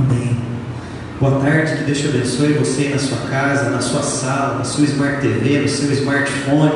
Amém. Boa tarde, que Deus te abençoe você na sua casa, na sua sala, na sua Smart TV, no seu smartphone,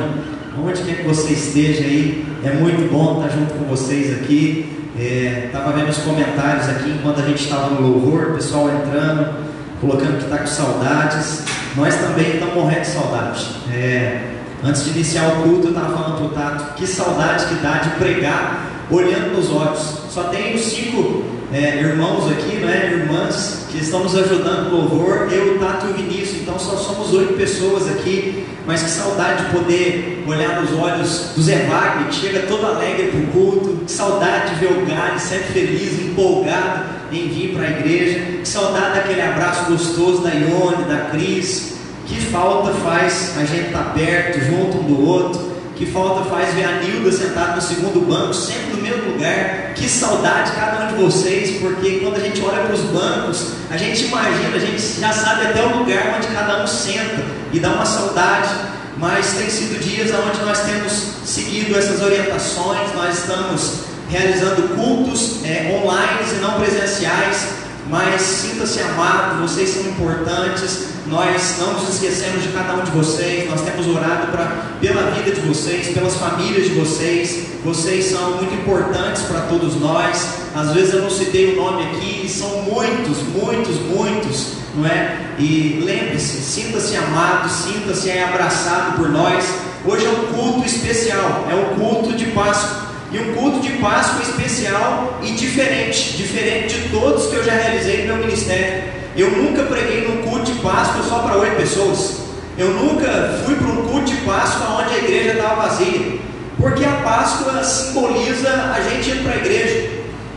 onde quer que você esteja aí. É muito bom estar junto com vocês aqui. Estava é, vendo os comentários aqui enquanto a gente estava no louvor, o pessoal entrando, colocando que está com saudades. Nós também estamos morrendo de saudade. É, antes de iniciar o culto, eu estava falando para o Tato, que saudade que dá de pregar olhando nos olhos. Só tem os cinco é, irmãos aqui, né, irmãs, que estão nos ajudando no louvor, eu, Tato e o Vinícius, então só somos oito pessoas aqui, mas que saudade de poder olhar nos olhos do Zé Wagner, que chega todo alegre para o culto, que saudade de ver o Gale sempre feliz, empolgado em vir para a igreja, que saudade daquele abraço gostoso da Ione, da Cris, que falta faz a gente estar tá perto, junto um do outro, que falta faz ver a Nilda sentada no segundo banco, sempre no mesmo lugar. Que saudade cada um de vocês, porque quando a gente olha para os bancos, a gente imagina, a gente já sabe até o lugar onde cada um senta e dá uma saudade. Mas tem sido dias onde nós temos seguido essas orientações, nós estamos realizando cultos é, online e não presenciais mas sinta-se amado, vocês são importantes, nós não nos esquecemos de cada um de vocês, nós temos orado pra, pela vida de vocês, pelas famílias de vocês, vocês são muito importantes para todos nós, às vezes eu não citei o nome aqui, são muitos, muitos, muitos, não é? E lembre-se, sinta-se amado, sinta-se abraçado por nós, hoje é um culto especial, é um culto de Páscoa, e um culto de Páscoa especial e diferente, diferente de todos que eu já realizei no meu ministério. Eu nunca preguei num culto de Páscoa só para oito pessoas. Eu nunca fui para um culto de Páscoa onde a igreja estava vazia. Porque a Páscoa simboliza a gente ir para a igreja.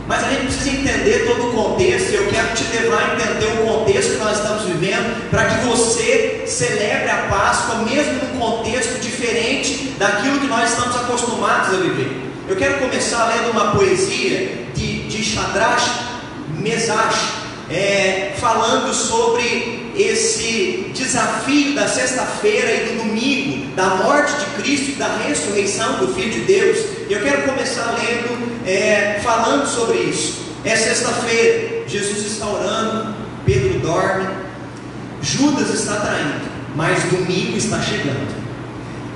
Mas a gente precisa entender todo o contexto. Eu quero te levar a entender o contexto que nós estamos vivendo, para que você celebre a Páscoa, mesmo num contexto diferente daquilo que nós estamos acostumados a viver. Eu quero começar lendo uma poesia de, de Shadrach Mesach, é, falando sobre esse desafio da sexta-feira e do domingo, da morte de Cristo e da ressurreição do Filho de Deus. Eu quero começar lendo, é, falando sobre isso. É sexta-feira, Jesus está orando, Pedro dorme, Judas está traindo, mas domingo está chegando.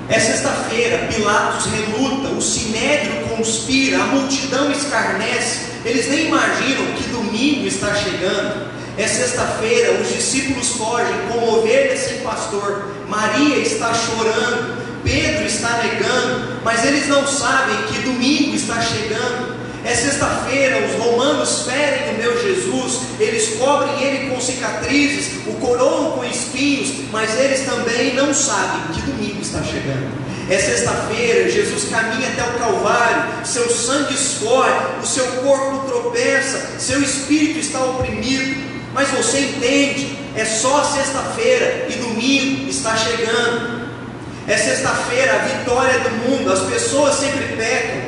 É sexta-feira, Pilatos reluta, o sinédrio conspira, a multidão escarnece, eles nem imaginam que domingo está chegando. É sexta-feira, os discípulos fogem como ovelhas sem pastor, Maria está chorando, Pedro está negando, mas eles não sabem que domingo está chegando. É sexta-feira, os romanos ferem o meu Jesus, eles cobrem ele com cicatrizes, o coroam com espinhos, mas eles também não sabem que domingo está chegando. É sexta-feira, Jesus caminha até o Calvário, seu sangue escorre, o seu corpo tropeça, seu espírito está oprimido, mas você entende, é só sexta-feira e domingo está chegando. É sexta-feira, a vitória do mundo, as pessoas sempre pecam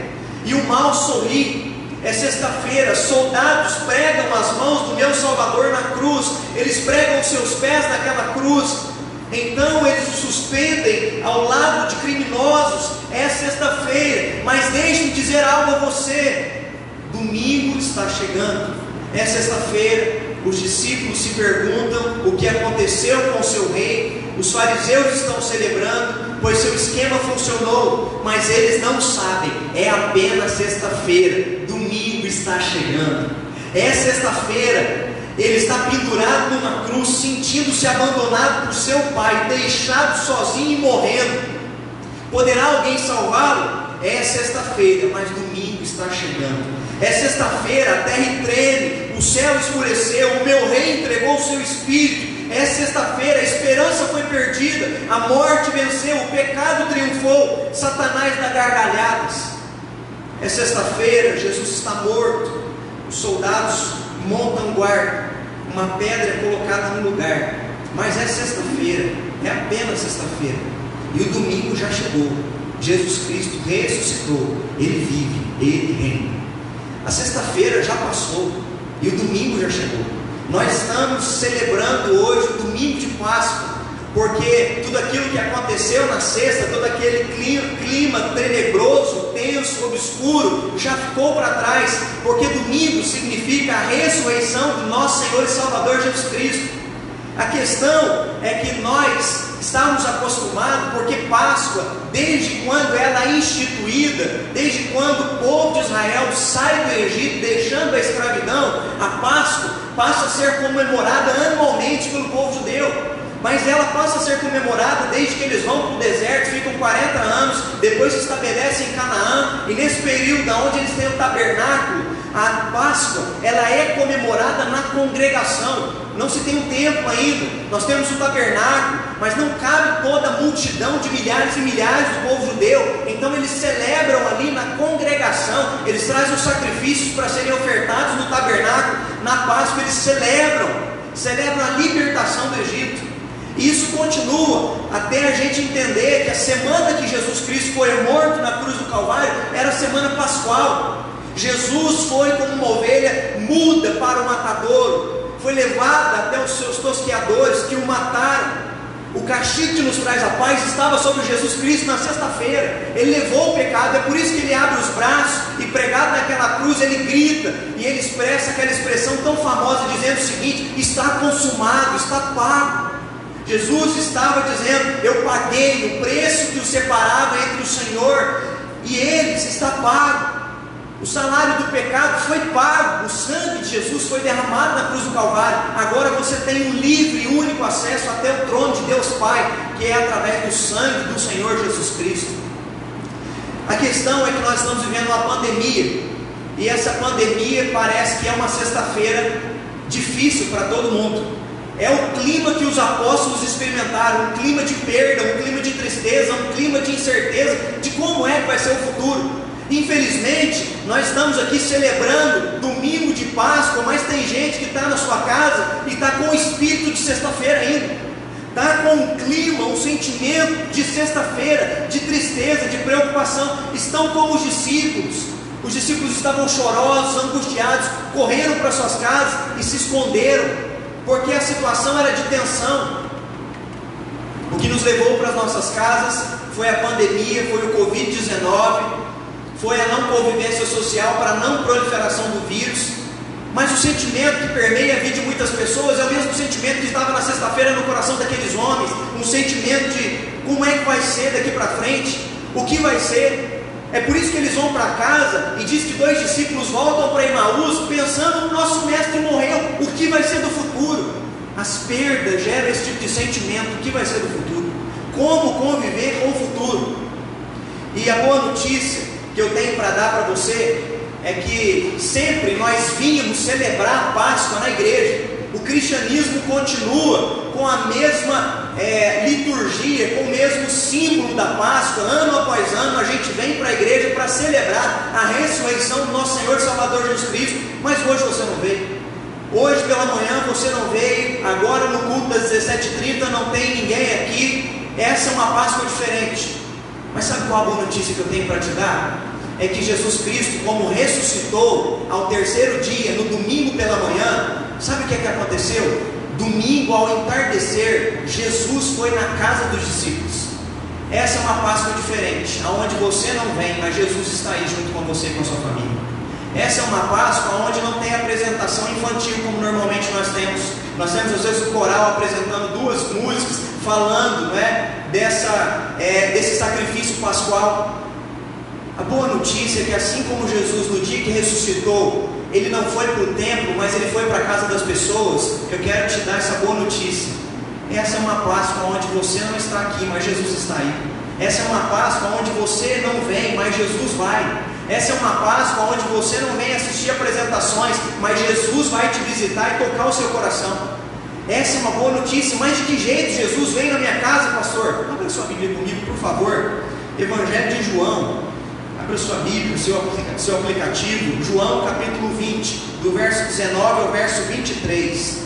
e o mal sorri, é sexta-feira, soldados pregam as mãos do meu Salvador na cruz, eles pregam seus pés naquela cruz, então eles suspendem ao lado de criminosos. É sexta-feira, mas deixe-me dizer algo a você: domingo está chegando, é sexta-feira. Os discípulos se perguntam o que aconteceu com o seu rei, os fariseus estão celebrando, pois seu esquema funcionou, mas eles não sabem, é apenas sexta-feira domingo está chegando. É sexta-feira, ele está pendurado numa cruz, sentindo-se abandonado por seu pai, deixado sozinho e morrendo. Poderá alguém salvá-lo? É sexta-feira, mas domingo está chegando. É sexta-feira, a terra treme, o céu escureceu, o meu rei entregou o seu espírito. É sexta-feira, a esperança foi perdida, a morte venceu, o pecado triunfou, Satanás dá gargalhadas. É sexta-feira, Jesus está morto. Os soldados montam guarda. Uma pedra é colocada no lugar. Mas é sexta-feira, é apenas sexta-feira. E o domingo já chegou. Jesus Cristo ressuscitou. Ele vive, ele reina. A sexta-feira já passou e o domingo já chegou. Nós estamos celebrando hoje o domingo de Páscoa, porque tudo aquilo que aconteceu na sexta, todo aquele clima, clima tenebroso, tenso, obscuro, já ficou para trás, porque domingo significa a ressurreição do nosso Senhor e Salvador Jesus Cristo. A questão é que nós estamos acostumados, porque Páscoa, desde quando ela é instituída, desde quando o povo de Israel sai do Egito, deixando a escravidão, a Páscoa passa a ser comemorada anualmente pelo povo judeu mas ela passa a ser comemorada desde que eles vão para o deserto, ficam 40 anos, depois se estabelecem em Canaã, e nesse período onde eles têm o tabernáculo, a Páscoa, ela é comemorada na congregação, não se tem um tempo ainda, nós temos o tabernáculo, mas não cabe toda a multidão de milhares e milhares do povo judeu, então eles celebram ali na congregação, eles trazem os sacrifícios para serem ofertados no tabernáculo, na Páscoa eles celebram, celebram a libertação do Egito. E isso continua até a gente entender que a semana que Jesus Cristo foi morto na cruz do Calvário era a semana pascual. Jesus foi como uma ovelha muda para o matadouro, foi levado até os seus tosqueadores que o mataram. O castigo que nos traz a paz estava sobre Jesus Cristo na sexta-feira. Ele levou o pecado, é por isso que ele abre os braços e pregado naquela cruz ele grita e ele expressa aquela expressão tão famosa dizendo o seguinte: está consumado, está pago. Jesus estava dizendo: Eu paguei o preço que o separava entre o Senhor e eles, está pago. O salário do pecado foi pago, o sangue de Jesus foi derramado na cruz do Calvário. Agora você tem um livre e único acesso até o trono de Deus Pai, que é através do sangue do Senhor Jesus Cristo. A questão é que nós estamos vivendo uma pandemia, e essa pandemia parece que é uma sexta-feira difícil para todo mundo. É o clima que os apóstolos experimentaram, um clima de perda, um clima de tristeza, um clima de incerteza de como é que vai ser o futuro. Infelizmente, nós estamos aqui celebrando domingo de Páscoa, mas tem gente que está na sua casa e está com o espírito de sexta-feira ainda. Está com um clima, um sentimento de sexta-feira, de tristeza, de preocupação. Estão como os discípulos. Os discípulos estavam chorosos, angustiados, correram para suas casas e se esconderam porque a situação era de tensão. O que nos levou para as nossas casas foi a pandemia, foi o Covid-19, foi a não convivência social para a não proliferação do vírus. Mas o sentimento que permeia a vida de muitas pessoas é o mesmo sentimento que estava na sexta-feira no coração daqueles homens, um sentimento de como é que vai ser daqui para frente, o que vai ser, é por isso que eles vão para casa e diz que dois discípulos voltam para Emaús pensando: o nosso mestre morreu, o que vai ser do futuro? As perdas geram esse tipo de sentimento: o que vai ser do futuro? Como conviver com o futuro? E a boa notícia que eu tenho para dar para você é que sempre nós vínhamos celebrar a Páscoa na igreja. O cristianismo continua com a mesma é, liturgia, com o mesmo símbolo da Páscoa, ano após ano, a gente vem para a igreja para celebrar a ressurreição do nosso Senhor e Salvador Jesus Cristo, mas hoje você não veio. Hoje pela manhã você não veio, agora no culto das 17h30 não tem ninguém aqui. Essa é uma Páscoa diferente. Mas sabe qual a boa notícia que eu tenho para te dar? É que Jesus Cristo, como ressuscitou ao terceiro dia, no domingo pela manhã, sabe o que, é que aconteceu? Domingo, ao entardecer, Jesus foi na casa dos discípulos. Essa é uma Páscoa diferente, aonde você não vem, mas Jesus está aí junto com você e com a sua família. Essa é uma Páscoa onde não tem apresentação infantil como normalmente nós temos. Nós temos às vezes o coral apresentando duas músicas, falando né, dessa, é, desse sacrifício pascual. A boa notícia é que assim como Jesus no dia que ressuscitou ele não foi para o templo, mas ele foi para a casa das pessoas. Eu quero te dar essa boa notícia. Essa é uma Páscoa onde você não está aqui, mas Jesus está aí. Essa é uma Páscoa onde você não vem, mas Jesus vai. Essa é uma Páscoa onde você não vem assistir apresentações, mas Jesus vai te visitar e tocar o seu coração. Essa é uma boa notícia, mas de que jeito Jesus vem na minha casa, pastor? Abra sua Bíblia comigo, por favor. Evangelho de João, Abra sua Bíblia, seu, seu aplicativo, João capítulo 20, do verso 19 ao verso 23.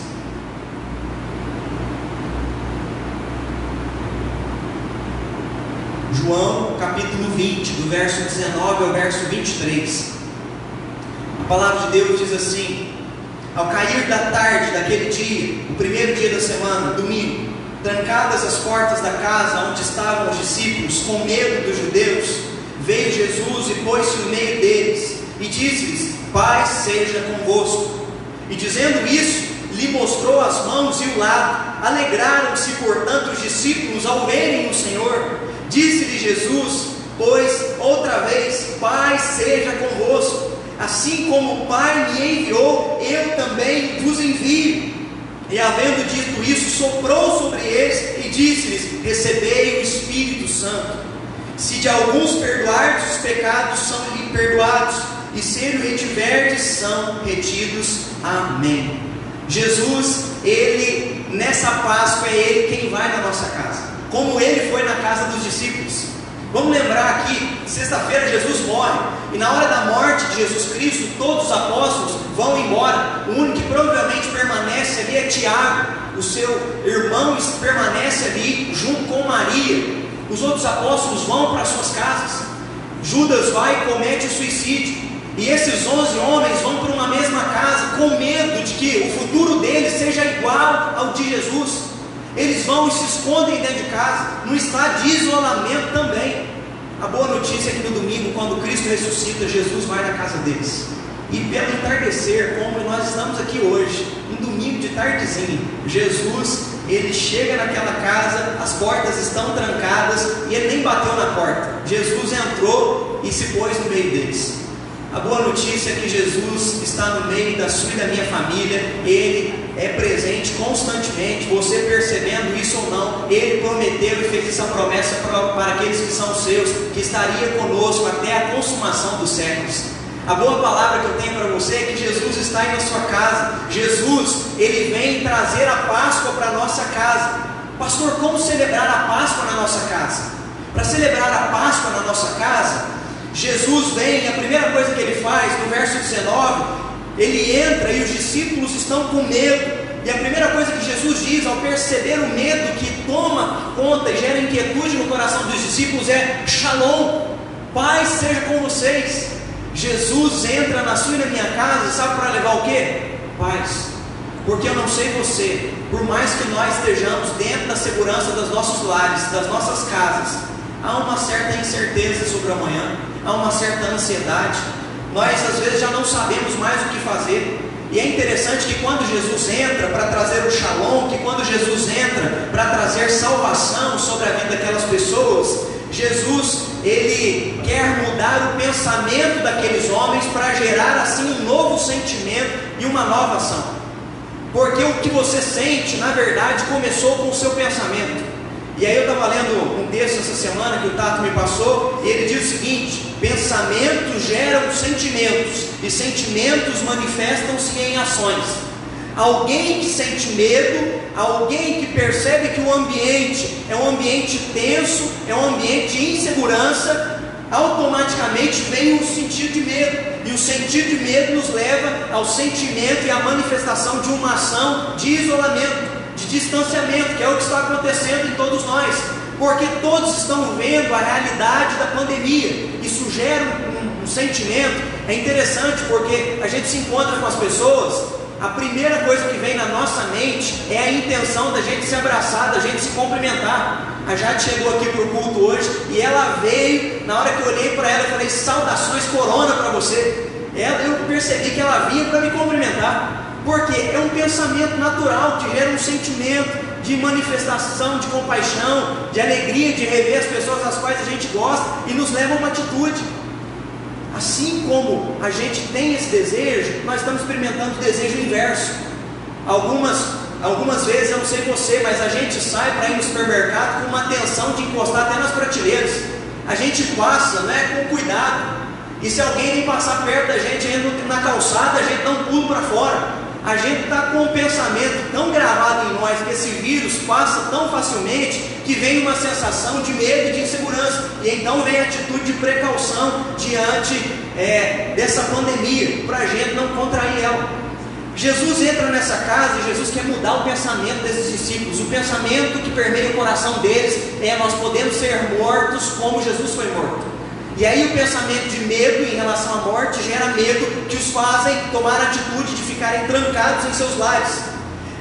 João capítulo 20, do verso 19 ao verso 23. A palavra de Deus diz assim: Ao cair da tarde daquele dia, o primeiro dia da semana, domingo, trancadas as portas da casa onde estavam os discípulos, com medo dos judeus, veio Jesus e pôs-se no meio deles e disse-lhes: Paz seja convosco. E dizendo isso, lhe mostrou as mãos e o lado. Alegraram-se, portanto, os discípulos ao verem o Senhor. Disse-lhe Jesus: Pois outra vez, paz seja convosco. Assim como o Pai me enviou, eu também vos envio. E havendo dito isso, soprou sobre eles e disse-lhes: Recebei o Espírito Santo. Se de alguns perdoardes os pecados, são lhe perdoados, e se o retiverdes, são retidos. Amém. Jesus, ele, nessa Páscoa, é ele quem vai na nossa casa, como ele foi na casa dos discípulos. Vamos lembrar aqui, sexta-feira Jesus morre, e na hora da morte de Jesus Cristo, todos os apóstolos vão embora. O único que provavelmente permanece ali é Tiago, o seu irmão permanece ali junto com Maria. Os outros apóstolos vão para suas casas. Judas vai e comete o suicídio. E esses onze homens vão para uma mesma casa com medo de que o futuro deles seja igual ao de Jesus. Eles vão e se escondem dentro de casa, no estado de isolamento também. A boa notícia é que no domingo, quando Cristo ressuscita, Jesus vai na casa deles. E pelo entardecer, como nós estamos aqui hoje, um domingo de tardezinho, Jesus, ele chega naquela casa, as portas estão trancadas e ele nem bateu na porta. Jesus entrou e se pôs no meio deles. A boa notícia é que Jesus está no meio da sua e da minha família, Ele é presente constantemente, você percebendo isso ou não, Ele prometeu e fez essa promessa para, aqueles que são seus, que estaria conosco até a consumação dos séculos. A boa palavra que eu tenho para você é que Jesus está aí na sua casa. Jesus, ele vem trazer a Páscoa para a nossa casa. Pastor, como celebrar a Páscoa na nossa casa? Para celebrar a Páscoa na nossa casa, Jesus vem, a primeira coisa que ele faz, no verso 19, ele entra e os discípulos estão com medo. E a primeira coisa que Jesus diz ao perceber o medo que toma conta e gera inquietude no coração dos discípulos é: Shalom, paz seja com vocês. Jesus entra na sua e na minha casa, sabe para levar o que? Paz. Porque eu não sei você, por mais que nós estejamos dentro da segurança dos nossos lares, das nossas casas, há uma certa incerteza sobre amanhã há uma certa ansiedade. Nós às vezes já não sabemos mais o que fazer. E é interessante que quando Jesus entra para trazer o shalom, que quando Jesus entra para trazer salvação sobre a vida daquelas pessoas, Jesus ele quer mudar o pensamento daqueles homens para gerar assim um novo sentimento e uma nova ação. Porque o que você sente, na verdade, começou com o seu pensamento. E aí eu estava lendo um texto essa semana que o Tato me passou, e ele diz o seguinte: pensamentos geram sentimentos, e sentimentos manifestam-se em ações. Alguém que sente medo, alguém que percebe que o ambiente é um ambiente tenso, é um ambiente de insegurança, automaticamente vem o sentido de medo. E o sentido de medo nos leva ao sentimento e à manifestação de uma ação de isolamento de distanciamento, que é o que está acontecendo em todos nós, porque todos estão vendo a realidade da pandemia. Isso gera um, um sentimento. É interessante porque a gente se encontra com as pessoas, a primeira coisa que vem na nossa mente é a intenção da gente se abraçar, da gente se cumprimentar. A Jade chegou aqui para o culto hoje e ela veio, na hora que eu olhei para ela, eu falei: saudações corona para você. Ela, eu percebi que ela vinha para me cumprimentar. Porque é um pensamento natural que gera um sentimento de manifestação, de compaixão, de alegria de rever as pessoas às quais a gente gosta e nos leva a uma atitude. Assim como a gente tem esse desejo, nós estamos experimentando o desejo inverso. Algumas, algumas vezes, eu não sei você, mas a gente sai para ir no supermercado com uma atenção de encostar até nas prateleiras. A gente passa né, com cuidado. E se alguém vem passar perto da gente na calçada, a gente dá um pulo para fora a gente está com um pensamento tão gravado em nós que esse vírus passa tão facilmente que vem uma sensação de medo e de insegurança. E então vem a atitude de precaução diante é, dessa pandemia, para a gente não contrair ela. Jesus entra nessa casa e Jesus quer mudar o pensamento desses discípulos. O pensamento que permeia o coração deles é: nós podemos ser mortos como Jesus foi morto. E aí o pensamento de medo em relação à morte gera medo que os fazem tomar a atitude de ficarem trancados em seus lares.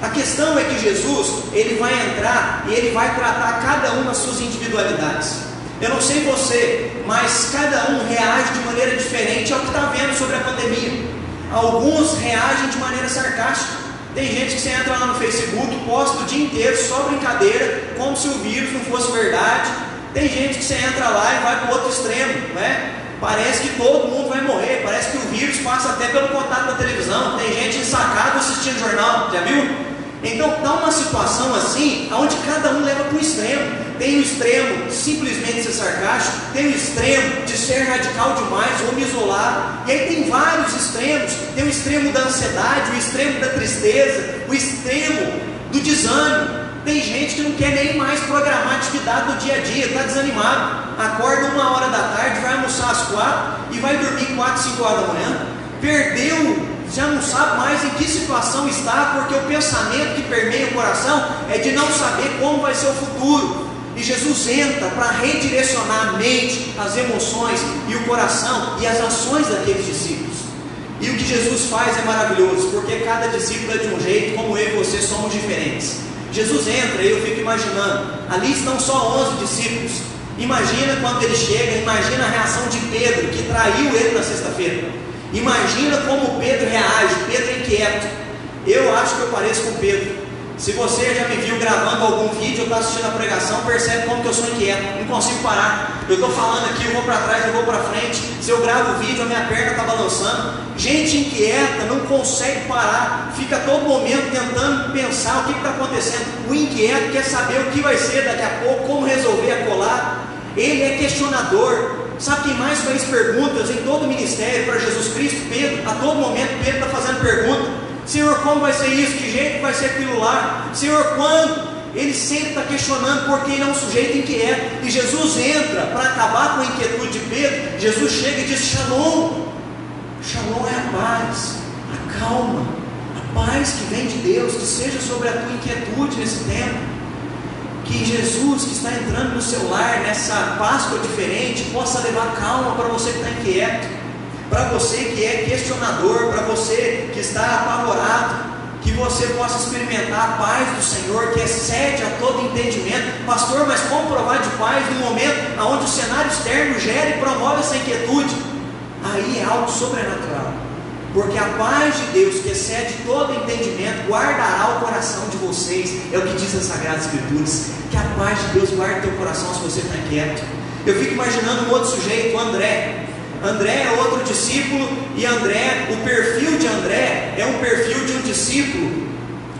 A questão é que Jesus, ele vai entrar e ele vai tratar cada um nas suas individualidades. Eu não sei você, mas cada um reage de maneira diferente ao que está vendo sobre a pandemia. Alguns reagem de maneira sarcástica. Tem gente que você entra lá no Facebook, posta o dia inteiro só brincadeira, como se o vírus não fosse verdade. Tem gente que você entra lá e vai para o outro extremo, né? Parece que todo mundo vai morrer, parece que o vírus passa até pelo contato da televisão. Tem gente ensacada assistindo jornal, já viu? Então está uma situação assim, onde cada um leva para o extremo. Tem o extremo simplesmente ser sarcástico, tem o extremo de ser radical demais ou me isolar, e aí tem vários extremos. Tem o extremo da ansiedade, o extremo da tristeza, o extremo do desânimo. Tem gente que não quer nem mais programar atividade do dia a dia, está desanimado. Acorda uma hora da tarde, vai almoçar às quatro e vai dormir quatro, cinco horas da manhã. Perdeu já não sabe mais em que situação está, porque o pensamento que permeia o coração é de não saber como vai ser o futuro. E Jesus entra para redirecionar a mente, as emoções e o coração e as ações daqueles discípulos. E o que Jesus faz é maravilhoso, porque cada discípulo é de um jeito, como eu e você somos diferentes. Jesus entra e eu fico imaginando, ali estão só 11 discípulos. Imagina quando ele chega, imagina a reação de Pedro, que traiu ele na sexta-feira. Imagina como Pedro reage, Pedro inquieto. Eu acho que eu pareço com Pedro. Se você já me viu gravando algum vídeo ou está assistindo a pregação, percebe como que eu sou inquieto, não consigo parar. Eu estou falando aqui, eu vou para trás, eu vou para frente. Se eu gravo o vídeo, a minha perna está balançando. Gente inquieta não consegue parar, fica todo momento tentando pensar o que está acontecendo. O inquieto quer saber o que vai ser daqui a pouco, como resolver a colar. Ele é questionador, Sabe quem mais fez perguntas em todo o ministério para Jesus Cristo? Pedro. A todo momento Pedro está fazendo pergunta. Senhor, como vai ser isso? Que jeito vai ser aquilo lá? Senhor, quando? Ele sempre está questionando porque ele é um sujeito inquieto. E Jesus entra para acabar com a inquietude de Pedro. Jesus chega e diz: Shalom. Shalom é a paz, a calma, a paz que vem de Deus, que seja sobre a tua inquietude nesse tempo que Jesus que está entrando no seu lar nessa Páscoa diferente possa levar calma para você que está inquieto, para você que é questionador, para você que está apavorado, que você possa experimentar a paz do Senhor que excede a todo entendimento. Pastor, mas como provar de paz no momento onde o cenário externo gera e promove essa inquietude? Aí é algo sobrenatural. Porque a paz de Deus, que excede todo entendimento, guardará o coração de vocês. É o que diz as Sagradas Escrituras. Que a paz de Deus guarde teu coração se você está inquieto. Eu fico imaginando um outro sujeito, o André. André é outro discípulo, e André, o perfil de André é um perfil de um discípulo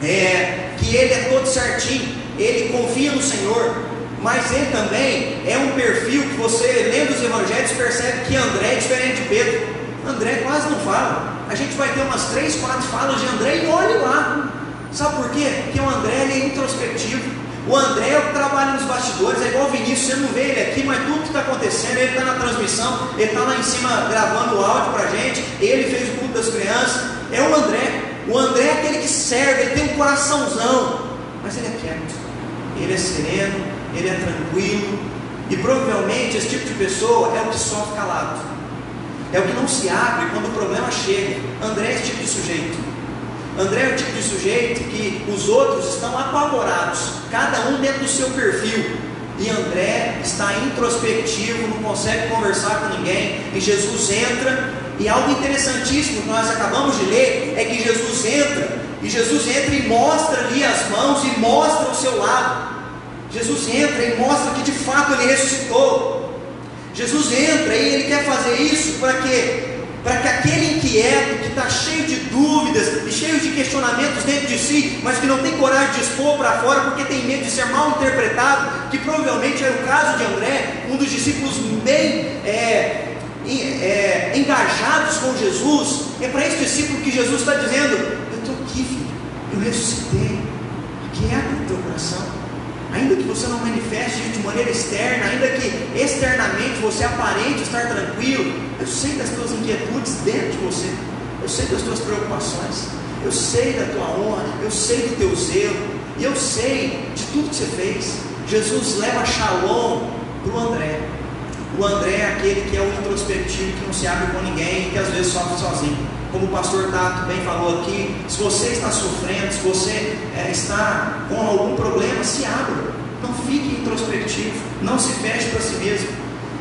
é, que ele é todo certinho, ele confia no Senhor, mas ele também é um perfil que você, lendo os evangelhos, percebe que André é diferente de Pedro. André quase não fala a gente vai ter umas três, quatro falas de André e olhe lá. Sabe por quê? Porque o André é introspectivo. O André é o que trabalha nos bastidores, é igual o Vinícius, você não vê ele aqui, mas tudo que está acontecendo, ele está na transmissão, ele está lá em cima gravando o áudio para a gente, ele fez o culto das crianças, é o André. O André é aquele que serve, ele tem um coraçãozão, mas ele é quieto, ele é sereno, ele é tranquilo, e provavelmente esse tipo de pessoa é o que sofre calado. É o que não se abre quando o problema chega. André é esse tipo de sujeito. André é o tipo de sujeito que os outros estão apavorados, cada um dentro do seu perfil. E André está introspectivo, não consegue conversar com ninguém. E Jesus entra, e algo interessantíssimo que nós acabamos de ler é que Jesus entra, e Jesus entra e mostra ali as mãos e mostra o seu lado. Jesus entra e mostra que de fato ele ressuscitou. Jesus entra e ele quer fazer isso para quê? Para que aquele inquieto, que está cheio de dúvidas e cheio de questionamentos dentro de si, mas que não tem coragem de expor para fora porque tem medo de ser mal interpretado, que provavelmente era o caso de André, um dos discípulos bem é, é, engajados com Jesus, é para esse discípulo que Jesus está dizendo: Eu estou aqui, filho, eu ressuscitei, quieta o teu coração ainda que você não manifeste de maneira externa, ainda que externamente você aparente estar tranquilo, eu sei das tuas inquietudes dentro de você, eu sei das tuas preocupações, eu sei da tua honra, eu sei do teu zelo, e eu sei de tudo que você fez. Jesus leva Shalom para o André. O André é aquele que é o introspectivo, que não se abre com ninguém, que às vezes sofre sozinho. Como o pastor Tato bem falou aqui, se você está sofrendo, se você é, está com algum problema, se abra. Não fique introspectivo, não se feche para si mesmo.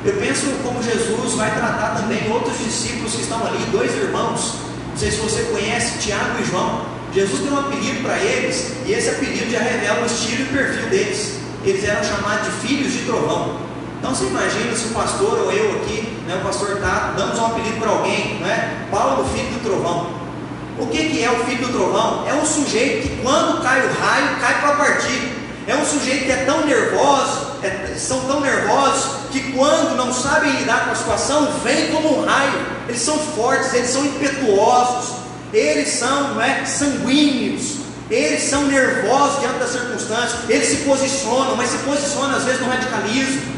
Eu penso como Jesus vai tratar também outros discípulos que estão ali, dois irmãos. Não sei se você conhece Tiago e João. Jesus tem um apelido para eles, e esse apelido já revela o estilo e perfil deles. Eles eram chamados de filhos de trovão. Então você imagina se o pastor ou eu aqui, né, o pastor está damos um apelido para alguém, não é? Paulo, filho do trovão. O que, que é o filho do trovão? É um sujeito que quando cai o raio, cai para partir. É um sujeito que é tão nervoso, é, são tão nervosos, que quando não sabem lidar com a situação, vem como um raio. Eles são fortes, eles são impetuosos, eles são é, sanguíneos, eles são nervosos diante das circunstâncias, eles se posicionam, mas se posicionam às vezes no radicalismo.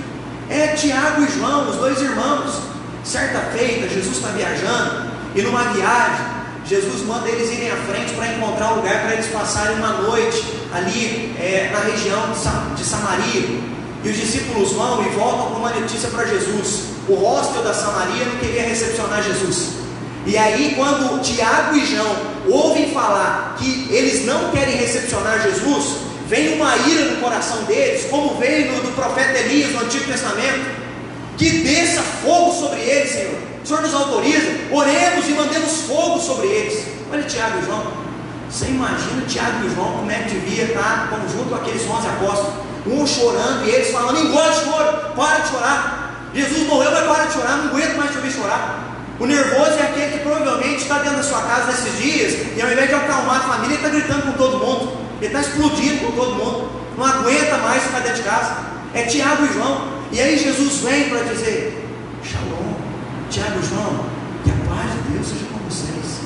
É Tiago e João, os dois irmãos. Certa feita, Jesus está viajando e numa viagem, Jesus manda eles irem à frente para encontrar um lugar para eles passarem uma noite ali é, na região de Samaria. E os discípulos vão e voltam com uma notícia para Jesus. O hostel da Samaria não queria recepcionar Jesus. E aí, quando Tiago e João ouvem falar que eles não querem recepcionar Jesus, vem uma ira no coração deles, como veio no, do profeta Elias no Antigo Testamento, que desça fogo sobre eles, Senhor. O Senhor nos autoriza, oremos e mandemos fogo sobre eles. Olha Tiago e João. Você imagina Tiago e João como é que devia estar junto com aqueles 11 apóstolos, um chorando e eles falando: engole choro, para de chorar. Jesus morreu, mas para de chorar, não aguento mais te ouvir chorar. O nervoso é aquele que provavelmente está dentro da sua casa nesses dias e ao invés de acalmar a família, está gritando com todo mundo. Ele está explodindo com todo mundo. Não aguenta mais ficar dentro de casa. É Tiago e João. E aí Jesus vem para dizer: Shalom, Tiago e João, que a paz de Deus seja com vocês.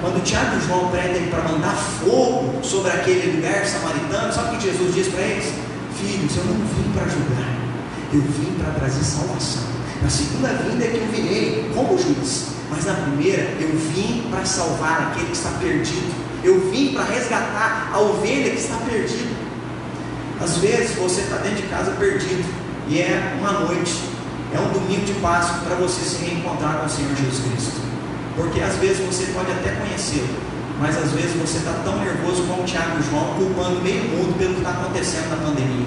Quando Tiago e João prendem para mandar fogo sobre aquele lugar samaritano, sabe o que Jesus diz para eles? Filhos, eu não vim para julgar, eu vim para trazer salvação. Na segunda vinda é que eu virei como juiz, mas na primeira eu vim para salvar aquele que está perdido. Eu vim para resgatar a ovelha que está perdida. Às vezes você está dentro de casa perdido e é uma noite, é um domingo de Páscoa para você se reencontrar com o Senhor Jesus Cristo. Porque às vezes você pode até conhecê-lo, mas às vezes você está tão nervoso como o Tiago e João, culpando meio mundo pelo que está acontecendo na pandemia.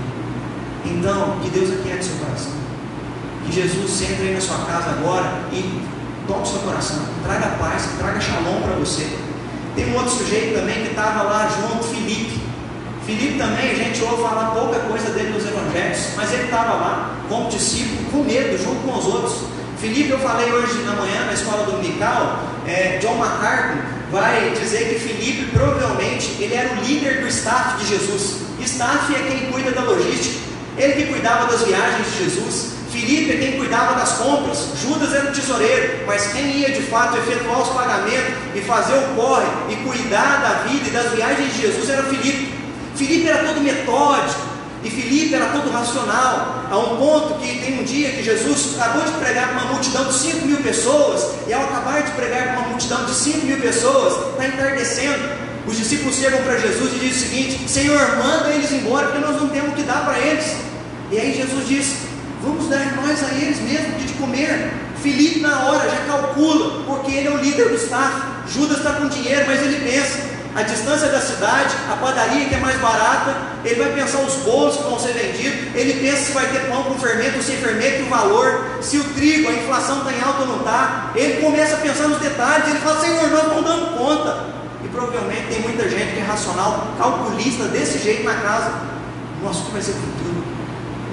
Então, que Deus aquiete seu coração. Que Jesus entre aí na sua casa agora e toque seu coração. Traga paz, traga shalom para você. Tem um outro sujeito também que estava lá junto, Felipe. Felipe também, a gente ouve falar pouca coisa dele nos evangelhos, mas ele estava lá como discípulo, com medo, junto com os outros. Felipe, eu falei hoje na manhã na escola dominical, é, John MacArthur vai dizer que Felipe provavelmente ele era o líder do staff de Jesus. Staff é quem cuida da logística, ele que cuidava das viagens de Jesus. Filipe é quem cuidava das compras, Judas era o tesoureiro, mas quem ia de fato efetuar os pagamentos e fazer o corre e cuidar da vida e das viagens de Jesus era Filipe. Filipe era todo metódico e Filipe era todo racional, a um ponto que tem um dia que Jesus acabou de pregar para uma multidão de 5 mil pessoas, e ao acabar de pregar para uma multidão de 5 mil pessoas, está entardecendo. Os discípulos chegam para Jesus e dizem o seguinte: Senhor, manda eles embora, porque nós não temos o que dar para eles. E aí Jesus diz: Vamos dar nós a eles mesmo de comer. Felipe na hora já calcula, porque ele é o líder do staff. Judas está com dinheiro, mas ele pensa. A distância da cidade, a padaria que é mais barata, ele vai pensar os bolos que vão ser vendidos, ele pensa se vai ter pão com fermento ou sem fermento, o valor, se o trigo, a inflação está em alta ou não está. Ele começa a pensar nos detalhes, ele fala, Senhor, nós não damos conta. E provavelmente tem muita gente que é racional, calculista desse jeito na casa. Nossa, como vai ser o futuro?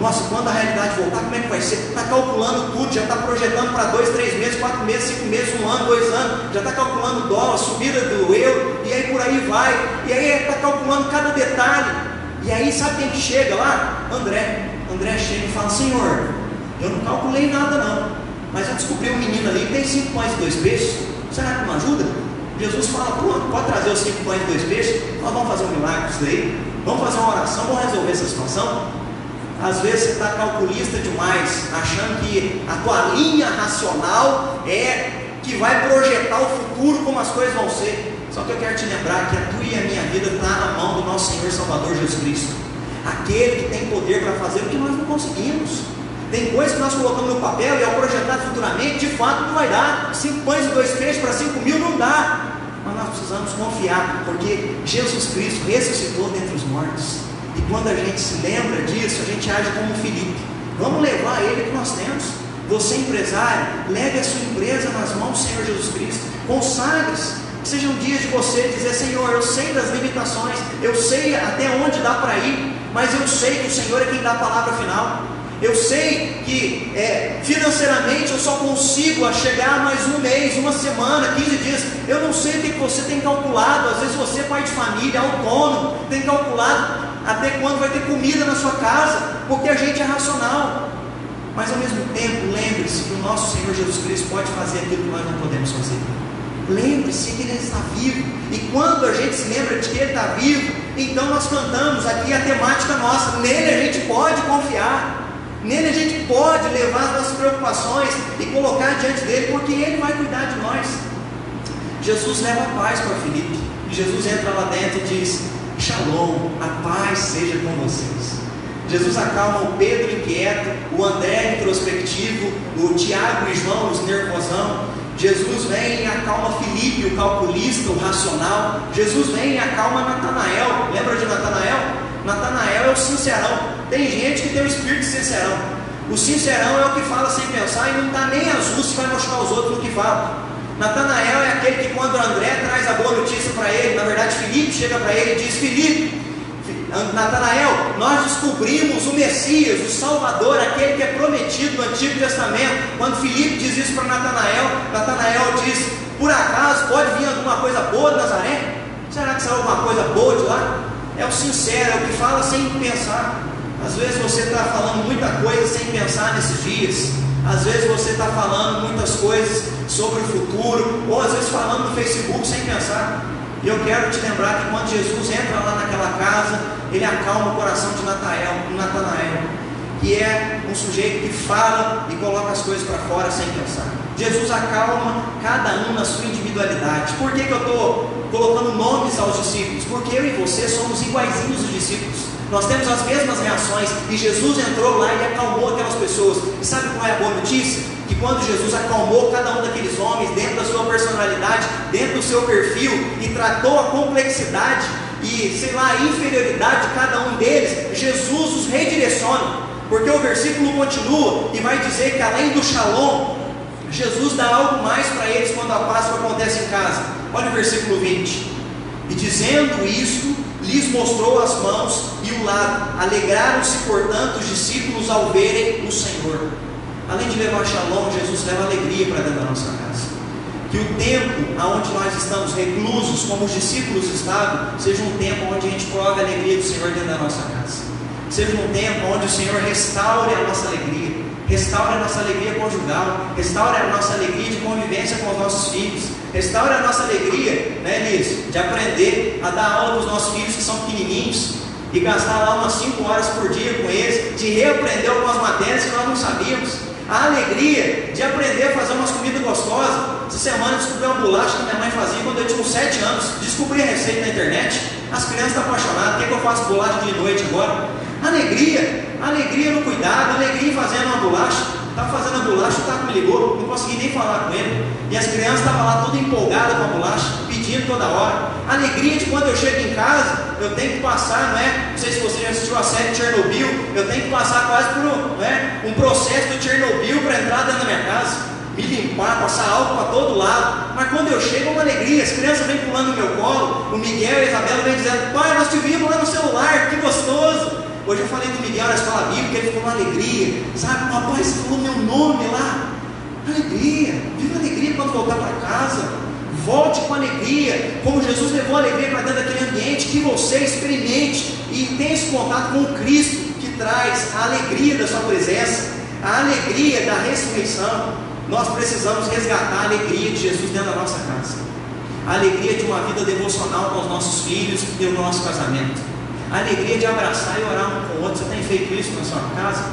Nossa, quando a realidade voltar, como é que vai ser? Está calculando tudo, já está projetando para dois, três meses, quatro meses, cinco meses, um ano, dois anos, já está calculando o dólar, subida do euro, e aí por aí vai, e aí está calculando cada detalhe. E aí sabe quem que chega lá? André. André chega e fala, Senhor, eu não calculei nada não, mas eu descobri um menino ali, tem cinco pães e dois peixes, será que não ajuda? Jesus fala, pronto, pode trazer os cinco pães e dois peixes, nós vamos fazer um milagre isso daí, vamos fazer uma oração, vamos resolver essa situação. Às vezes você está calculista demais, achando que a tua linha racional é que vai projetar o futuro como as coisas vão ser. Só que eu quero te lembrar que a tua e a minha vida está na mão do nosso Senhor Salvador Jesus Cristo. Aquele que tem poder para fazer o que nós não conseguimos. Tem coisa que nós colocamos no papel e ao projetar futuramente, de fato não vai dar. Cinco pães e dois peixes para cinco mil não dá. Mas nós precisamos confiar, porque Jesus Cristo ressuscitou dentre os mortos. E quando a gente se lembra disso, a gente age como Felipe. Vamos levar ele que nós temos. Você, empresário, leve a sua empresa nas mãos do Senhor Jesus Cristo. Consagre-se. Seja um dia de você dizer: Senhor, eu sei das limitações, eu sei até onde dá para ir, mas eu sei que o Senhor é quem dá a palavra final. Eu sei que é, financeiramente eu só consigo chegar mais um mês, uma semana, 15 dias. Eu não sei o que você tem calculado. Às vezes você, pai de família, autônomo, tem calculado até quando vai ter comida na sua casa, porque a gente é racional. Mas ao mesmo tempo, lembre-se que o nosso Senhor Jesus Cristo pode fazer aquilo que nós não podemos fazer. Lembre-se que Ele está vivo. E quando a gente se lembra de que Ele está vivo, então nós cantamos aqui a temática nossa. Nele a gente pode confiar. Nele a gente pode levar as nossas preocupações e colocar diante dele, porque Ele vai cuidar de nós. Jesus leva a paz para Filipe. Jesus entra lá dentro e diz: Shalom, a paz seja com vocês. Jesus acalma o Pedro inquieto, o André introspectivo, o Tiago e João, os nervosão. Jesus vem e acalma Filipe, o calculista, o racional. Jesus vem e acalma Natanael. Lembra de Natanael? Natanael é o sincerão. Tem gente que tem o espírito sincerão. O sincerão é o que fala sem pensar e não está nem azul se vai mostrar os outros no que fala. Natanael é aquele que quando André traz a boa notícia para ele, na verdade Filipe chega para ele e diz: Filipe, Natanael, nós descobrimos o Messias, o Salvador, aquele que é prometido no Antigo Testamento. Quando Filipe diz isso para Natanael, Natanael diz: Por acaso pode vir alguma coisa boa de Nazaré? Será que saiu alguma coisa boa de lá? É o sincero, é o que fala sem pensar. Às vezes você está falando muita coisa sem pensar nesses dias. Às vezes você está falando muitas coisas sobre o futuro, ou às vezes falando no Facebook sem pensar. E eu quero te lembrar que quando Jesus entra lá naquela casa, ele acalma o coração de Natanael, Natanael que é um sujeito que fala e coloca as coisas para fora sem pensar. Jesus acalma cada um na sua individualidade. Por que, que eu estou colocando nomes aos discípulos? Porque eu e você somos iguaizinhos os discípulos. Nós temos as mesmas reações e Jesus entrou lá e acalmou aquelas pessoas. E sabe qual é a boa notícia? que quando Jesus acalmou cada um daqueles homens dentro da sua personalidade, dentro do seu perfil e tratou a complexidade e, sei lá, a inferioridade de cada um deles, Jesus os redireciona, porque o versículo continua e vai dizer que além do shalom, Jesus dá algo mais para eles quando a Páscoa acontece em casa. Olha o versículo 20. E dizendo isto, lhes mostrou as mãos e o lado. Alegraram-se, portanto, os discípulos ao verem o Senhor. Além de levar shalom, Jesus leva alegria para dentro da nossa casa. Que o tempo onde nós estamos reclusos, como os discípulos estavam, seja um tempo onde a gente prove a alegria do Senhor dentro da nossa casa. Seja um tempo onde o Senhor restaure a nossa alegria, restaure a nossa alegria conjugal, restaure a nossa alegria de convivência com os nossos filhos, restaure a nossa alegria, né, Liz, de aprender a dar aula para os nossos filhos que são pequenininhos e gastar lá umas 5 horas por dia com eles, de reaprender algumas matérias que nós não sabíamos a alegria de aprender a fazer umas comidas gostosas. Essa semana eu descobri uma bolacha que minha mãe fazia quando eu tinha uns 7 anos. Descobri a receita na internet. As crianças estão apaixonadas. O que, é que eu faço bolacha de noite agora? Alegria, alegria no cuidado, alegria em fazendo uma bolacha. Estava fazendo a bolacha, o Taco me ligou, não consegui nem falar com ele. E as crianças estavam lá todas empolgadas com a bolacha, pedindo toda hora. Alegria de quando eu chego em casa, eu tenho que passar, não é? Não sei se você já assistiu a série Chernobyl, eu tenho que passar quase por um, é? um processo do Chernobyl para entrar dentro da minha casa, me limpar, passar álcool para todo lado. Mas quando eu chego é uma alegria, as crianças vêm pulando no meu colo, o Miguel e a Isabela vêm dizendo, pai, nós te vimos lá no celular, que gostoso. Hoje eu falei do Miguel na escola bíblica, ele ficou uma alegria, sabe? Papai, você falou meu nome lá. Alegria, viva alegria quando voltar para casa. Volte com alegria, como Jesus levou a alegria para dentro daquele ambiente, que você experimente e tenha esse contato com o Cristo que traz a alegria da sua presença, a alegria da ressurreição. Nós precisamos resgatar a alegria de Jesus dentro da nossa casa, a alegria de uma vida devocional com os nossos filhos e o nosso casamento a alegria de abraçar e orar um com o outro. Você tem feito isso na sua casa?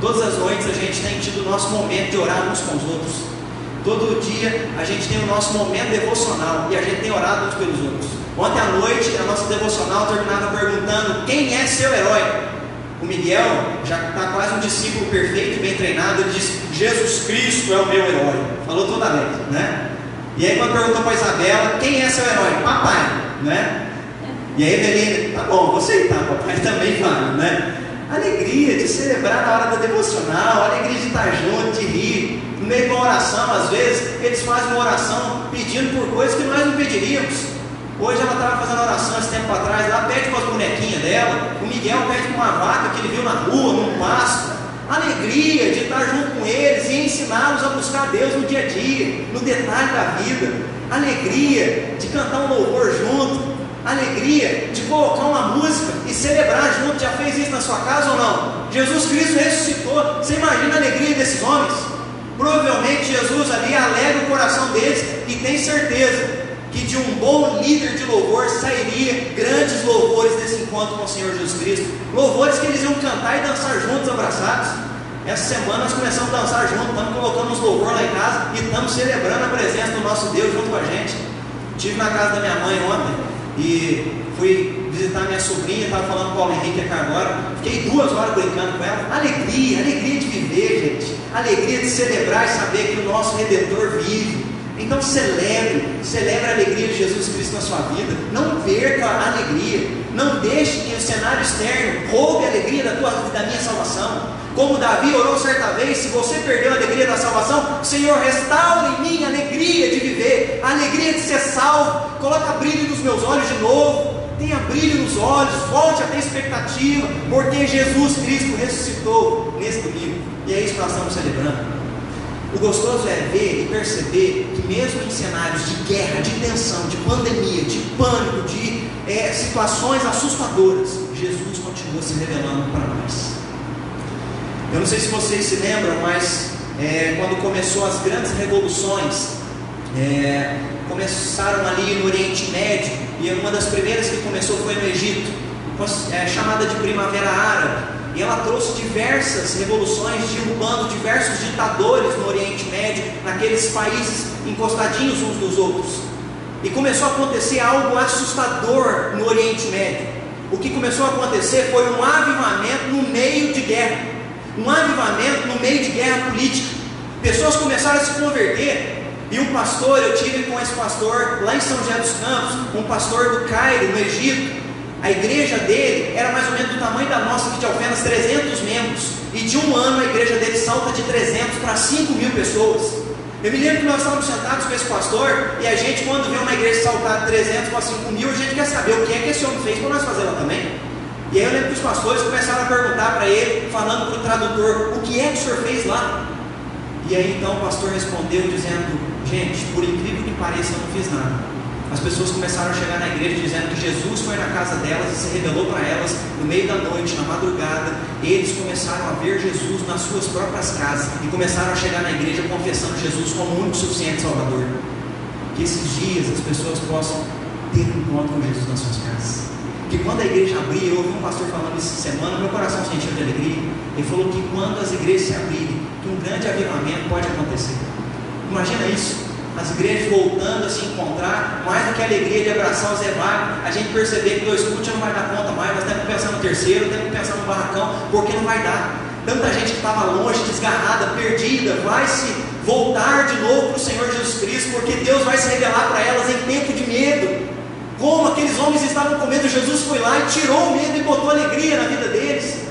Todas as noites a gente tem tido o nosso momento de orar uns com os outros. Todo dia a gente tem o nosso momento devocional e a gente tem orado uns pelos outros. Ontem à noite a nossa devocional terminava perguntando quem é seu herói. O Miguel já está quase um discípulo perfeito, bem treinado. Ele disse: Jesus Cristo é o meu herói. Falou toda vez, né? E aí, quando perguntou para Isabela: Quem é seu herói? Papai, né? E aí, Evelina: Tá bom, você tá, papai também fala, né? Alegria de celebrar na hora da devocional, alegria de estar junto, de rir. No meio de uma oração, às vezes, eles fazem uma oração pedindo por coisas que nós não pediríamos. Hoje ela estava fazendo oração esse tempo atrás, lá pede com as bonequinhas dela, o Miguel pede com uma vaca que ele viu na rua, num pasto. Alegria de estar junto com eles e ensiná-los a buscar Deus no dia a dia, no detalhe da vida. Alegria de cantar um louvor junto. Alegria de colocar uma música e celebrar junto. Já fez isso na sua casa ou não? Jesus Cristo ressuscitou. Você imagina a alegria desses homens? Provavelmente Jesus ali alegra o coração deles e tem certeza que de um bom líder de louvor sairia grandes louvores desse encontro com o Senhor Jesus Cristo. Louvores que eles iam cantar e dançar juntos, abraçados. Essa semana nós começamos a dançar juntos, estamos colocando uns louvor lá em casa e estamos celebrando a presença do nosso Deus junto com a gente. Estive na casa da minha mãe ontem e fui visitar minha sobrinha, estava falando com o Paulo Henrique aqui agora. Fiquei duas horas brincando com ela. Alegria, alegria de viver, gente. Alegria de celebrar e saber que o nosso Redentor vive então celebre, celebre a alegria de Jesus Cristo na sua vida. Não perca a alegria. Não deixe que o cenário externo roube a alegria da, tua, da minha salvação. Como Davi orou certa vez, se você perdeu a alegria da salvação, Senhor, restaure em mim a alegria de viver, a alegria de ser salvo. Coloca brilho nos meus olhos de novo. Tenha brilho nos olhos, volte a ter expectativa, porque Jesus Cristo ressuscitou nesse domingo. E é isso que nós estamos celebrando. O gostoso é ver e perceber que, mesmo em cenários de guerra, de tensão, de pandemia, de pânico, de é, situações assustadoras, Jesus continua se revelando para nós. Eu não sei se vocês se lembram, mas é, quando começou as grandes revoluções, é, começaram ali no Oriente Médio, e uma das primeiras que começou foi no Egito, chamada de Primavera Árabe. E ela trouxe diversas revoluções, derrubando diversos ditadores no Oriente Médio, naqueles países encostadinhos uns dos outros. E começou a acontecer algo assustador no Oriente Médio. O que começou a acontecer foi um avivamento no meio de guerra. Um avivamento no meio de guerra política. Pessoas começaram a se converter. E um pastor, eu tive com esse pastor lá em São José dos Campos, um pastor do Cairo, no Egito, a igreja dele era mais ou menos do tamanho da nossa, que tinha apenas 300 membros. E de um ano a igreja dele salta de 300 para 5 mil pessoas. Eu me lembro que nós estávamos sentados com esse pastor e a gente, quando vê uma igreja saltar de 300 para 5 mil, a gente quer saber o que é que esse homem fez para nós fazer lá também. E aí eu lembro que os pastores começaram a perguntar para ele, falando para o tradutor, o que é que o senhor fez lá? E aí então o pastor respondeu dizendo, gente, por incrível que pareça, eu não fiz nada. As pessoas começaram a chegar na igreja dizendo que Jesus foi na casa delas e se revelou para elas no meio da noite, na madrugada. Eles começaram a ver Jesus nas suas próprias casas e começaram a chegar na igreja confessando Jesus como o único suficiente Salvador. Que esses dias as pessoas possam ter um encontro com Jesus nas suas casas. Que quando a igreja abrir, eu ouvi um pastor falando essa semana, meu coração sentiu de alegria. Ele falou que quando as igrejas se abrirem, que um grande avivamento pode acontecer. Imagina isso as igrejas voltando a se encontrar, mais do que a alegria de abraçar o Zé Wagner, a gente perceber que dois cultos não vai dar conta mais, nós temos que pensar no terceiro, temos que pensar no barracão, porque não vai dar. Tanta gente que estava longe, desgarrada, perdida, vai se voltar de novo para o Senhor Jesus Cristo, porque Deus vai se revelar para elas em tempo de medo. Como aqueles homens estavam com medo, Jesus foi lá e tirou o medo e botou alegria na vida deles.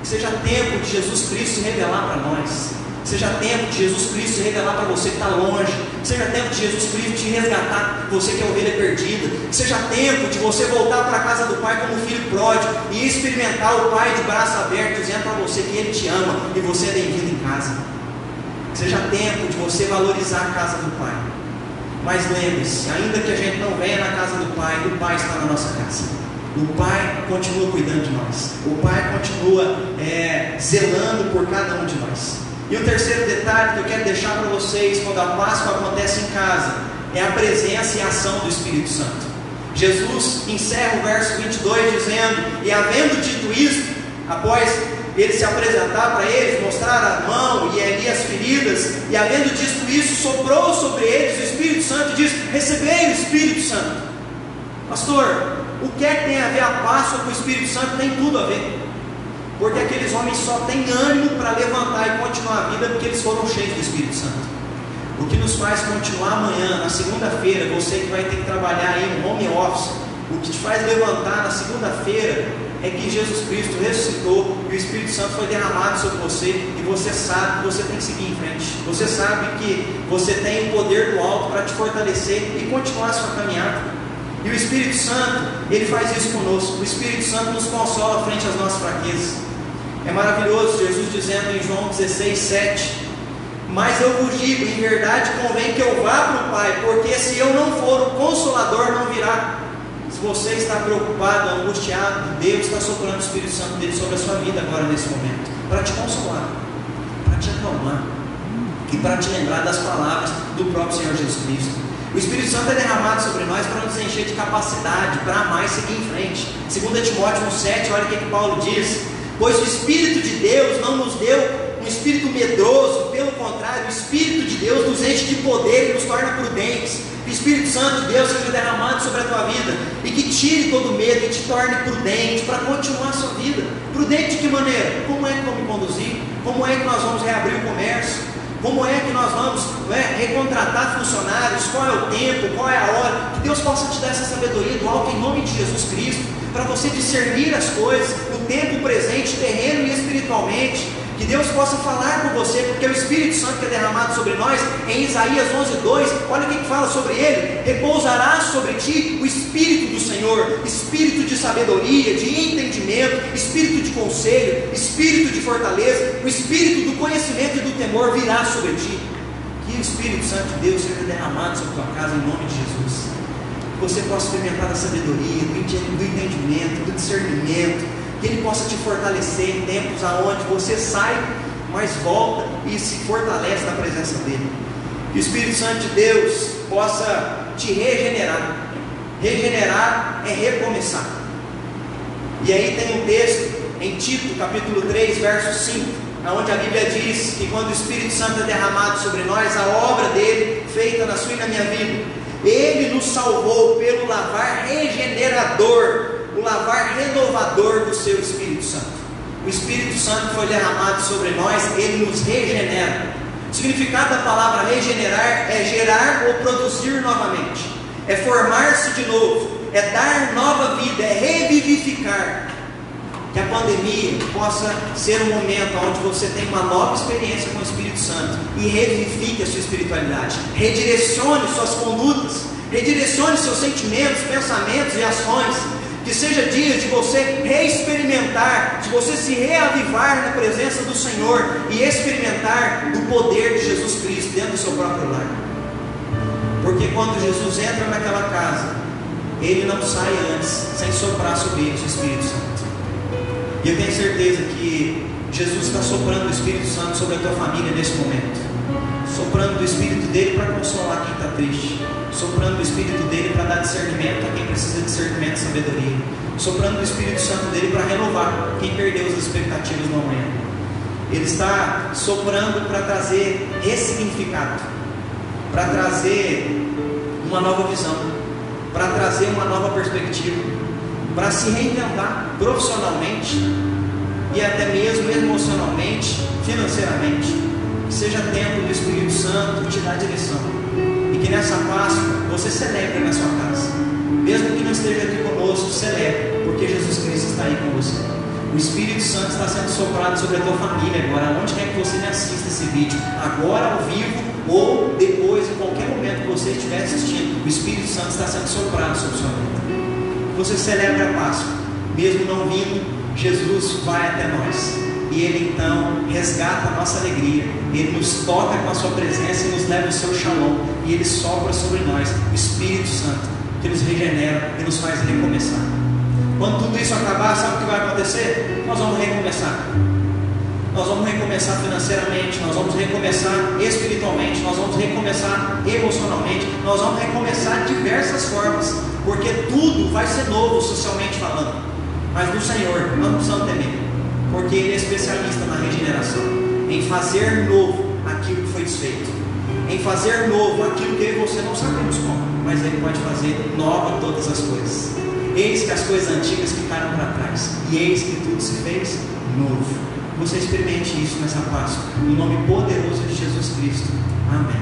Que seja tempo de Jesus Cristo se revelar para nós. Seja tempo de Jesus Cristo se revelar para você que está longe. Seja tempo de Jesus Cristo te resgatar, você que é ovelha perdida. Seja tempo de você voltar para a casa do Pai como filho pródigo e experimentar o Pai de braço aberto, dizendo para você que Ele te ama e você é bem-vindo em casa. Seja tempo de você valorizar a casa do Pai. Mas lembre-se, ainda que a gente não venha na casa do Pai, o Pai está na nossa casa. O Pai continua cuidando de nós. O Pai continua é, zelando por cada um de nós. E o terceiro detalhe que eu quero deixar para vocês quando a Páscoa acontece em casa é a presença e a ação do Espírito Santo. Jesus encerra o verso 22 dizendo: E havendo dito isto, após ele se apresentar para eles, mostrar a mão e ali as feridas, e havendo dito isso, soprou sobre eles o Espírito Santo e diz: Recebei o Espírito Santo. Pastor, o que é que tem a ver a Páscoa com o Espírito Santo? Tem tudo a ver. Porque aqueles homens só têm ânimo para levantar e continuar a vida porque eles foram cheios do Espírito Santo. O que nos faz continuar amanhã, na segunda-feira, você que vai ter que trabalhar aí no home office, o que te faz levantar na segunda-feira é que Jesus Cristo ressuscitou e o Espírito Santo foi derramado sobre você e você sabe que você tem que seguir em frente. Você sabe que você tem o poder do alto para te fortalecer e continuar a sua caminhada. E o Espírito Santo, ele faz isso conosco. O Espírito Santo nos consola frente às nossas fraquezas. É maravilhoso Jesus dizendo em João 16, 7: Mas eu vos digo, em verdade convém que eu vá para o Pai, porque se eu não for, o consolador não virá. Se você está preocupado, angustiado, Deus está soprando o Espírito Santo dele sobre a sua vida agora nesse momento, para te consolar, para te acalmar e para te lembrar das palavras do próprio Senhor Jesus Cristo. O Espírito Santo é derramado sobre nós para nos encher de capacidade, para e seguir em frente. 2 Timóteo 1,7, olha o que, que Paulo diz: Pois o Espírito de Deus não nos deu um espírito medroso, pelo contrário, o Espírito de Deus nos enche de poder e nos torna prudentes. O Espírito Santo de Deus seja derramado sobre a tua vida e que tire todo medo e te torne prudente para continuar a sua vida. Prudente de que maneira? Como é que vamos conduzir? Como é que nós vamos reabrir o comércio? Como é que nós vamos né, recontratar funcionários? Qual é o tempo? Qual é a hora? Que Deus possa te dar essa sabedoria do alto em nome de Jesus Cristo, para você discernir as coisas, o tempo presente, terreno e espiritualmente, que Deus possa falar com você, porque o Espírito Santo que é derramado sobre nós, em Isaías 11, 2, olha o que fala sobre ele: repousará sobre ti o Espírito do Senhor, Espírito de sabedoria, de entendimento, Espírito de conselho, Espírito de fortaleza, o Espírito do conhecimento e do temor virá sobre ti. Que o Espírito Santo de Deus seja derramado sobre tua casa em nome de Jesus. Que você possa experimentar da sabedoria, do entendimento, do discernimento que Ele possa te fortalecer em tempos aonde você sai, mas volta e se fortalece na presença dEle. Que o Espírito Santo de Deus possa te regenerar. Regenerar é recomeçar. E aí tem um texto em Tito, capítulo 3, verso 5, onde a Bíblia diz que quando o Espírito Santo é derramado sobre nós, a obra dele, feita na sua e na minha vida, ele nos salvou pelo lavar regenerador o lavar renovador do seu Espírito Santo. O Espírito Santo foi derramado sobre nós, ele nos regenera. O significado da palavra regenerar é gerar ou produzir novamente, é formar-se de novo, é dar nova vida, é revivificar. Que a pandemia possa ser um momento onde você tem uma nova experiência com o Espírito Santo e revivifique a sua espiritualidade, redirecione suas condutas, redirecione seus sentimentos, pensamentos e ações que seja dia de você reexperimentar, de você se reavivar na presença do Senhor e experimentar do poder de Jesus Cristo dentro do seu próprio lar. Porque quando Jesus entra naquela casa, ele não sai antes sem soprar sobre ele o Espírito Santo. E eu tenho certeza que Jesus está soprando o Espírito Santo sobre a tua família nesse momento soprando do Espírito dele para consolar quem está triste, soprando do Espírito dele para dar discernimento a quem precisa de discernimento e sabedoria, soprando do Espírito Santo dele para renovar quem perdeu as expectativas no amanhã. Ele está soprando para trazer ressignificado, para trazer uma nova visão, para trazer uma nova perspectiva, para se reinventar profissionalmente e até mesmo emocionalmente, financeiramente seja tempo do Espírito Santo te dar direção. Nessa Páscoa você celebre na sua casa. Mesmo que não esteja aqui conosco, celebre, porque Jesus Cristo está aí com você. O Espírito Santo está sendo soprado sobre a tua família agora, onde quer que você me assista esse vídeo, agora ao vivo ou depois, em qualquer momento que você estiver assistindo, o Espírito Santo está sendo soprado sobre a sua vida. Você celebra a Páscoa, mesmo não vindo, Jesus vai até nós e Ele então resgata a nossa alegria, Ele nos toca com a Sua presença e nos leva o seu shalom, Ele sopra sobre nós o Espírito Santo, que nos regenera e nos faz recomeçar. Quando tudo isso acabar, sabe o que vai acontecer? Nós vamos recomeçar. Nós vamos recomeçar financeiramente, nós vamos recomeçar espiritualmente, nós vamos recomeçar emocionalmente, nós vamos recomeçar de diversas formas, porque tudo vai ser novo socialmente falando. Mas do Senhor, não precisamos temer porque Ele é especialista na regeneração, em fazer novo aquilo que foi desfeito, em fazer novo aquilo que você não sabemos como, mas Ele pode fazer nova todas as coisas. Eis que as coisas antigas ficaram para trás, e eis que tudo se fez novo. Você experimente isso nessa Páscoa, no nome poderoso de Jesus Cristo. Amém.